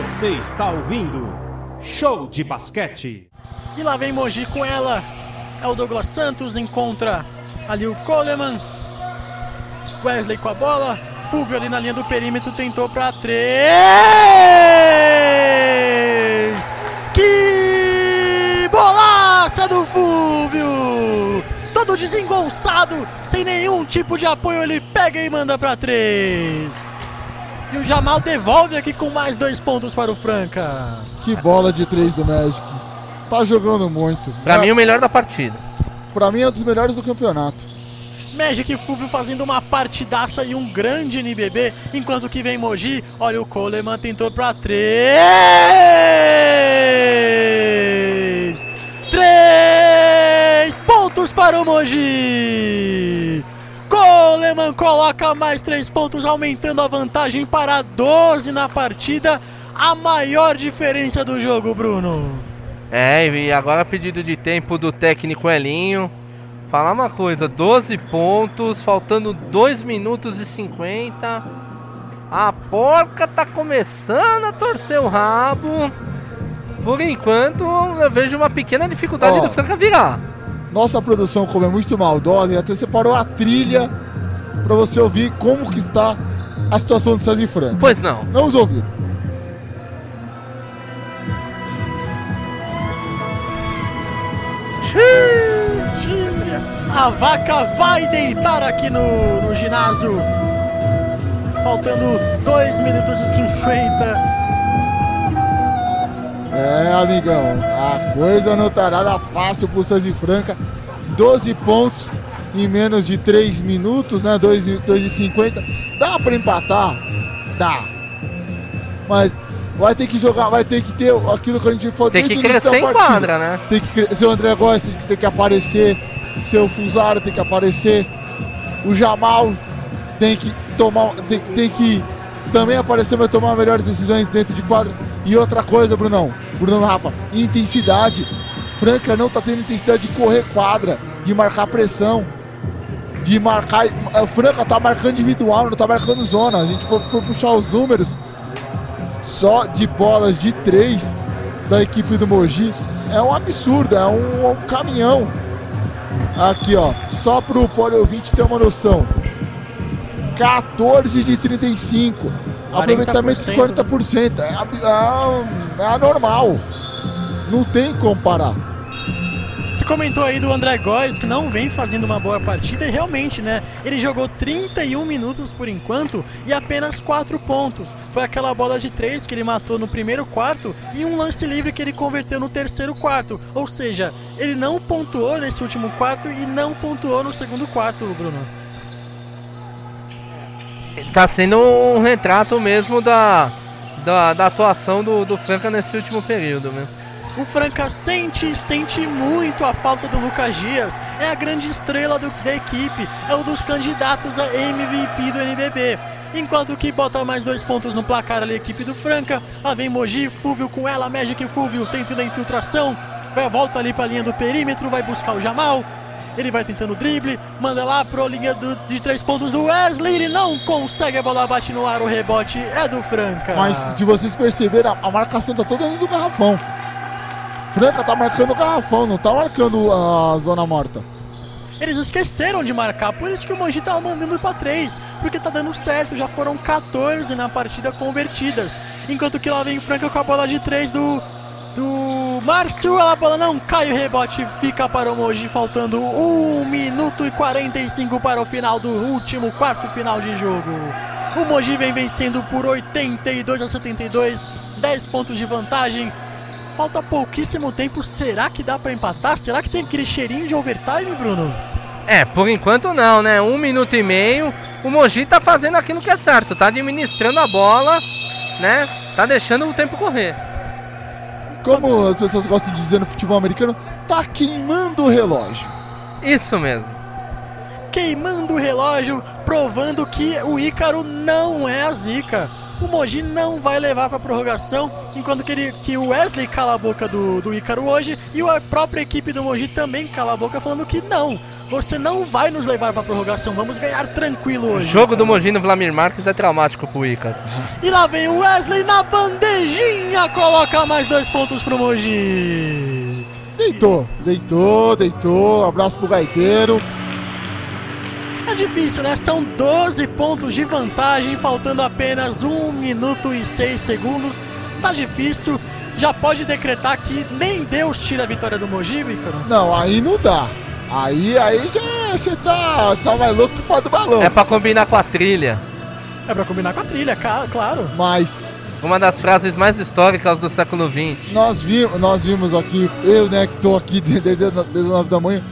Você está ouvindo Show de Basquete. E lá vem Mogi com ela. É o Douglas Santos, encontra ali o Coleman. Wesley com a bola. Fulvio ali na linha do perímetro tentou para três. Que bolaça do Fulvio! Todo desengonçado, sem nenhum tipo de apoio, ele pega e manda para três. E o Jamal devolve aqui com mais dois pontos para o Franca. Que bola de três do Magic. Tá jogando muito. Pra mim, o melhor da partida. Pra mim, é um dos melhores do campeonato. Magic Fulvio fazendo uma partidaça e um grande NBB, enquanto que vem Mogi, olha o Coleman tentou pra três! Três pontos para o Mogi! Coleman coloca mais três pontos, aumentando a vantagem para 12 na partida, a maior diferença do jogo, Bruno. É, e agora pedido de tempo do técnico Elinho. Falar uma coisa, 12 pontos, faltando 2 minutos e 50. A porca tá começando a torcer o rabo. Por enquanto, eu vejo uma pequena dificuldade Ó. do Franca virar. Nossa produção, como é muito maldosa, e até separou a trilha pra você ouvir como que está a situação do César e Franca. Pois não. Vamos ouvir. A vaca vai deitar aqui no, no ginásio. Faltando 2 minutos e 50. É, amigão, a coisa não tá nada fácil pro e Franca. 12 pontos em menos de 3 minutos, né? 2 e 2 e 50. Dá pra empatar? Dá. Mas vai ter que jogar, vai ter que ter aquilo que a gente falou Tem que o crescer em partida. quadra, né? Tem que cre- seu André Góes tem que aparecer, seu Fusaro tem que aparecer, o Jamal tem que tomar, tem, tem que também aparecer, vai tomar melhores decisões dentro de quadra. E outra coisa, Brunão, Brunão Rafa, intensidade. Franca não tá tendo intensidade de correr quadra, de marcar pressão, de marcar. A Franca tá marcando individual, não tá marcando zona. A gente for, for puxar os números, só de bolas de três da equipe do Mogi é um absurdo, é um, um caminhão. Aqui, ó, só pro Poli ouvinte ter uma noção: 14 de 35, aproveitamento de 40%. É, é, é anormal, não tem como parar. Você comentou aí do André Góes, que não vem fazendo uma boa partida, e realmente, né? Ele jogou 31 minutos por enquanto e apenas 4 pontos. Foi aquela bola de 3 que ele matou no primeiro quarto e um lance livre que ele converteu no terceiro quarto. Ou seja, ele não pontuou nesse último quarto e não pontuou no segundo quarto, Bruno. Tá sendo um retrato mesmo da, da, da atuação do, do Franca nesse último período, né? O Franca sente, sente muito a falta do Lucas Dias. É a grande estrela do- da equipe, é um dos candidatos a MVP do NBB. Enquanto que bota mais dois pontos no placar ali a equipe do Franca. Lá vem Mogi, Fúvio com ela, Magic Fúvio tentando a infiltração. Vai volta ali pra linha do perímetro, vai buscar o Jamal. Ele vai tentando drible, manda lá pro linha do- de três pontos do Wesley. Ele não consegue, a bola bate no ar, o rebote é do Franca. Mas se vocês perceberam, a, a marcação tá toda dentro do garrafão. Franca tá marcando o garrafão, não tá marcando a zona morta. Eles esqueceram de marcar, por isso que o Mogi tava mandando pra 3, porque tá dando certo, já foram 14 na partida convertidas. Enquanto que lá vem Franca com a bola de 3 do. do Márcio, a bola não cai, o rebote fica para o Mogi, faltando 1 minuto e 45 para o final do último quarto final de jogo. O Mogi vem vencendo por 82 a 72, 10 pontos de vantagem. Falta pouquíssimo tempo, será que dá pra empatar? Será que tem aquele cheirinho de overtime, Bruno? É, por enquanto não, né? Um minuto e meio. O Mogi tá fazendo aquilo que é certo, tá administrando a bola, né? Tá deixando o tempo correr. Como as pessoas gostam de dizer no futebol americano, tá queimando o relógio. Isso mesmo. queimando o relógio, provando que o Ícaro não é a zica. O Mogi não vai levar para prorrogação, enquanto que, ele, que o Wesley cala a boca do, do Ícaro hoje e a própria equipe do Mogi também cala a boca falando que não, você não vai nos levar para prorrogação, vamos ganhar tranquilo O hoje. jogo do Mogi no Vlamir Marques é traumático pro Ícaro. E lá vem o Wesley na bandejinha, coloca mais dois pontos pro Mogi. Deitou, deitou, deitou. Abraço pro gaiteiro. É difícil, né? São 12 pontos de vantagem, faltando apenas 1 minuto e 6 segundos. Tá difícil. Já pode decretar que nem Deus tira a vitória do Mogi, Ícaro? Não, aí não dá. Aí, aí já você tá, tá mais louco que o pó do balão. É pra combinar com a trilha. É pra combinar com a trilha, claro. Mas Uma das frases mais históricas do século XX. nós, vi, nós vimos aqui, eu né, que tô aqui desde, desde, desde 9 da manhã,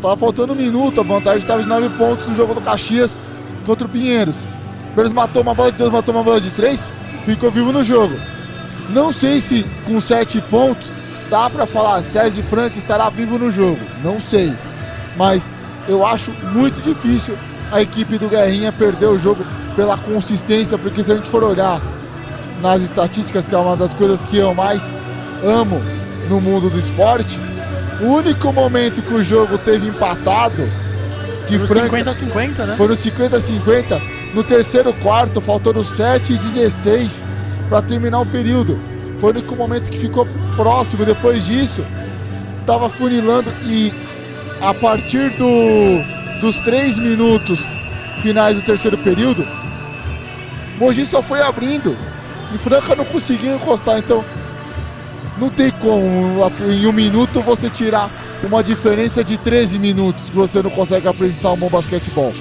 tava faltando um minuto, a vantagem tava de 9 pontos no jogo do Caxias contra o Pinheiros. O Pinheiros matou uma bola de 2, matou uma bola de 3, ficou vivo no jogo. Não sei se com 7 pontos dá pra falar César Frank estará vivo no jogo, não sei. Mas eu acho muito difícil a equipe do Guerrinha perder o jogo pela consistência, porque se a gente for olhar nas estatísticas, que é uma das coisas que eu mais amo no mundo do esporte, o único momento que o jogo teve empatado, que No Franca 50 a 50, né? foi no 50-50, no terceiro quarto, faltando 7 e 16 para terminar o período. Foi o único momento que ficou próximo. Depois disso, tava funilando e a partir do, dos 3 minutos finais do terceiro período, Mogi só foi abrindo e Franca não conseguiu encostar. Então, não tem como em um minuto você tirar uma diferença de 13 minutos que você não consegue apresentar um bom basquetebol.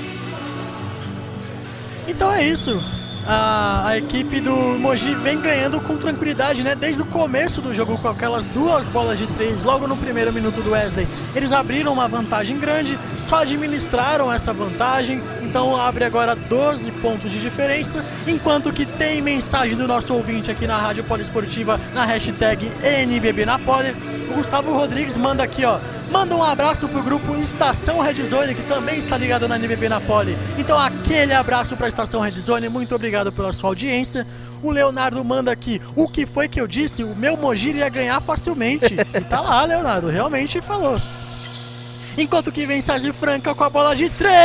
Então é isso. A, a equipe do Mogi vem ganhando com tranquilidade, né? Desde o começo do jogo, com aquelas duas bolas de três, logo no primeiro minuto do Wesley. Eles abriram uma vantagem grande, só administraram essa vantagem, então abre agora 12 pontos de diferença. Enquanto que tem mensagem do nosso ouvinte aqui na Rádio Poliesportiva, na hashtag NBB na Poli. O Gustavo Rodrigues manda aqui, ó. Manda um abraço pro grupo Estação Red Zone, que também está ligado na NBB na Poli. Então, aquele abraço pra Estação Red Zone, muito obrigado pela sua audiência. O Leonardo manda aqui, o que foi que eu disse? O meu Mogir ia ganhar facilmente. E tá lá, Leonardo, realmente falou. Enquanto que vem Sérgio Franca com a bola de três.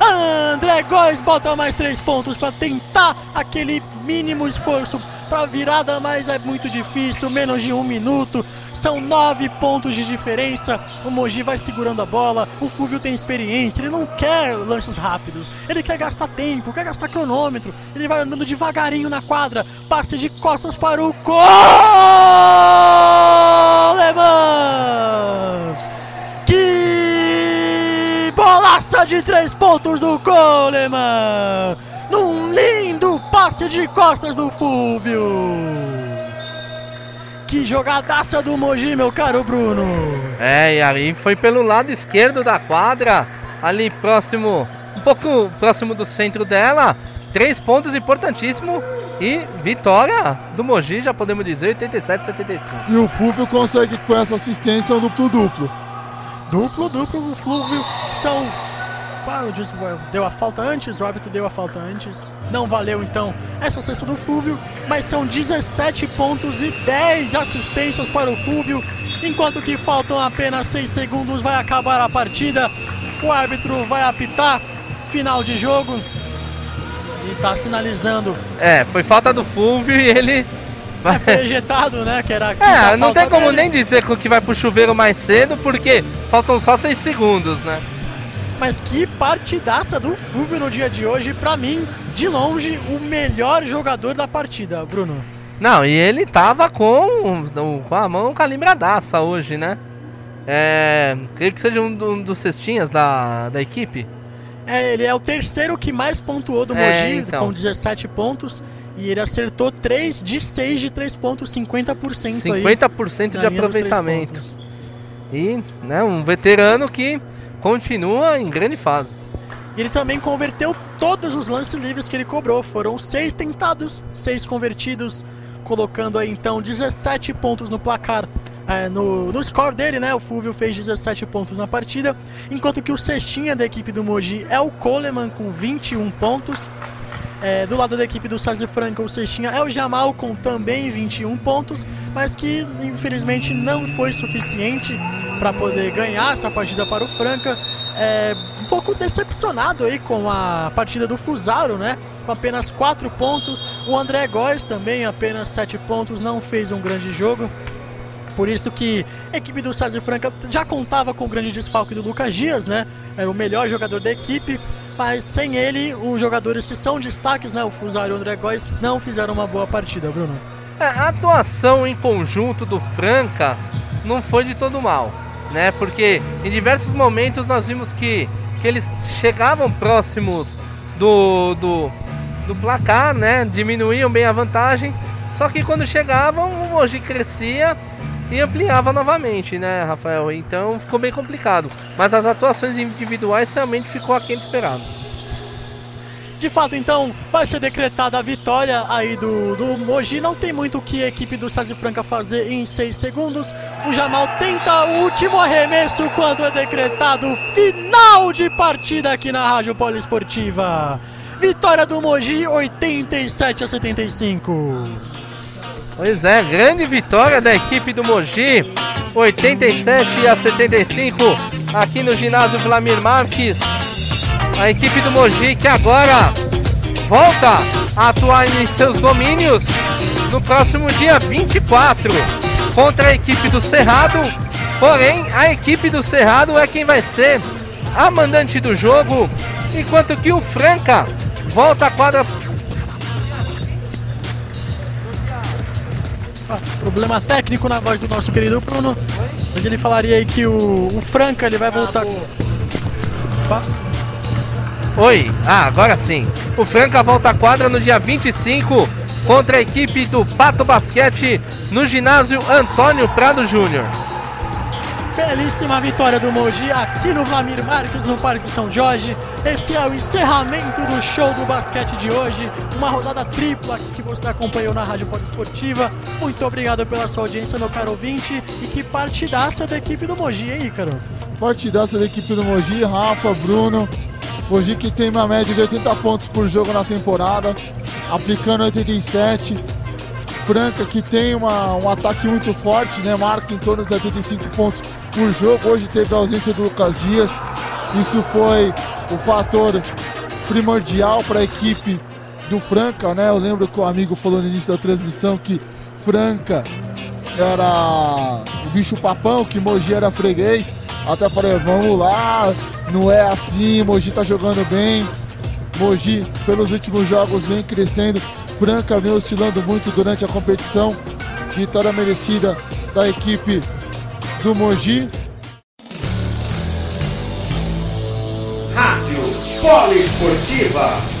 André Góes bota mais três pontos para tentar aquele mínimo esforço para virada, mas é muito difícil. Menos de um minuto. São nove pontos de diferença. O Mogi vai segurando a bola. O Fúvio tem experiência. Ele não quer lances rápidos. Ele quer gastar tempo, quer gastar cronômetro. Ele vai andando devagarinho na quadra. Passe de costas para o Coleman. Que bolaça de três pontos do Coleman. Num lindo passe de costas do Fúvio. Que jogadaça do Mogi, meu caro Bruno. É, e aí foi pelo lado esquerdo da quadra, ali próximo, um pouco próximo do centro dela. Três pontos importantíssimo e vitória do Mogi, já podemos dizer, 87 75. E o Fúvio consegue com essa assistência um duplo-duplo. Duplo, duplo, o Flúvio são. O juiz deu a falta antes, o árbitro deu a falta antes. Não valeu então essa cesta do Flúvio, mas são 17 pontos e 10 assistências para o Flúvio. Enquanto que faltam apenas 6 segundos, vai acabar a partida. O árbitro vai apitar final de jogo. E tá sinalizando. É, foi falta do Fulvio e ele. É, foi ejetado, né? Que era É, não tem como dele. nem dizer que vai pro chuveiro mais cedo, porque faltam só 6 segundos, né? Mas que partidaça do Fulvio no dia de hoje, pra mim, de longe, o melhor jogador da partida, Bruno. Não, e ele tava com, com a mão calimbradaça hoje, né? É. Creio que seja um, um dos cestinhas da, da equipe. É, ele é o terceiro que mais pontuou do É, Mogi, então. com 17 pontos. E ele acertou 3 de 6 de 3 pontos, 50% aí. 50% na de aproveitamento. E, né, um veterano que continua em grande fase. Ele também converteu todos os lances livres que ele cobrou. Foram 6 tentados, 6 convertidos, colocando aí então 17 pontos no placar. é, no, no score dele, né? O Fulvio fez 17 pontos na partida. Enquanto que o cestinha da equipe do Mogi é o Coleman com 21 pontos. É, do lado da equipe do César Franca, o Sextinha é o Jamal com também 21 pontos, mas que infelizmente não foi suficiente para poder ganhar essa partida para o Franca. É, um pouco decepcionado aí com a partida do Fusaro, né? Com apenas 4 pontos. O André Góes também apenas 7 pontos, não fez um grande jogo. Por isso que a equipe do César Franca já contava com o grande desfalque do Lucas Dias, né? Era o melhor jogador da equipe, mas sem ele, os jogadores que são destaques, né? O Fusaro e o André Góes não fizeram uma boa partida, Bruno. É, a atuação em conjunto do Franca não foi de todo mal, né? Porque em diversos momentos nós vimos que, que eles chegavam próximos do, do, do placar, né? Diminuíam bem a vantagem. Só que quando chegavam, o Mogi crescia e ampliava novamente, né, Rafael? Então ficou bem complicado. Mas as atuações individuais realmente ficou aquém do esperado. De fato, então, vai ser decretada a vitória aí do, do Mogi. Não tem muito o que a equipe do César Franca fazer em 6 segundos. O Jamal tenta o último arremesso quando é decretado final de partida aqui na Rádio Poliesportiva. Vitória do Mogi, 87 a 75. Pois é, grande vitória da equipe do Mogi, 87 a 75, aqui no ginásio Vlamir Marques. A equipe do Mogi que agora volta a atuar em seus domínios no próximo dia 24 contra a equipe do Cerrado. Porém, a equipe do Cerrado é quem vai ser a mandante do jogo, enquanto que o Franca volta à quadra Problema técnico na voz do nosso querido Bruno. Onde ele falaria aí que o, o Franca ele vai voltar. Opa. Oi, ah, agora sim. O Franca volta à quadra no dia 25 contra a equipe do Pato Basquete no ginásio Antônio Prado Júnior. Belíssima vitória do Mogi aqui no Vlamir Marques, no Parque São Jorge. Esse é o encerramento do show do basquete de hoje. Uma rodada tripla que você acompanhou na Rádio Poliesportiva. Muito obrigado pela sua audiência, meu caro ouvinte. E que partidaça da equipe do Mogi, hein, Ícaro? Partidaça da equipe do Mogi, Rafa, Bruno. Mogi que tem uma média de 80 pontos por jogo na temporada, aplicando 87. Franca que tem uma, um ataque muito forte, né? Marca em torno de 85 pontos por jogo. Hoje teve a ausência do Lucas Dias. Isso foi o fator primordial para a equipe do Franca, né? Eu lembro que o amigo falou no início da transmissão que Franca era o bicho papão, que Mogi era freguês. Até falei, vamos lá, não é assim, Mogi tá jogando bem. Mogi, pelos últimos jogos, vem crescendo. Franca vem oscilando muito durante a competição. Vitória merecida da equipe do Mogi. Rádio Poliesportiva.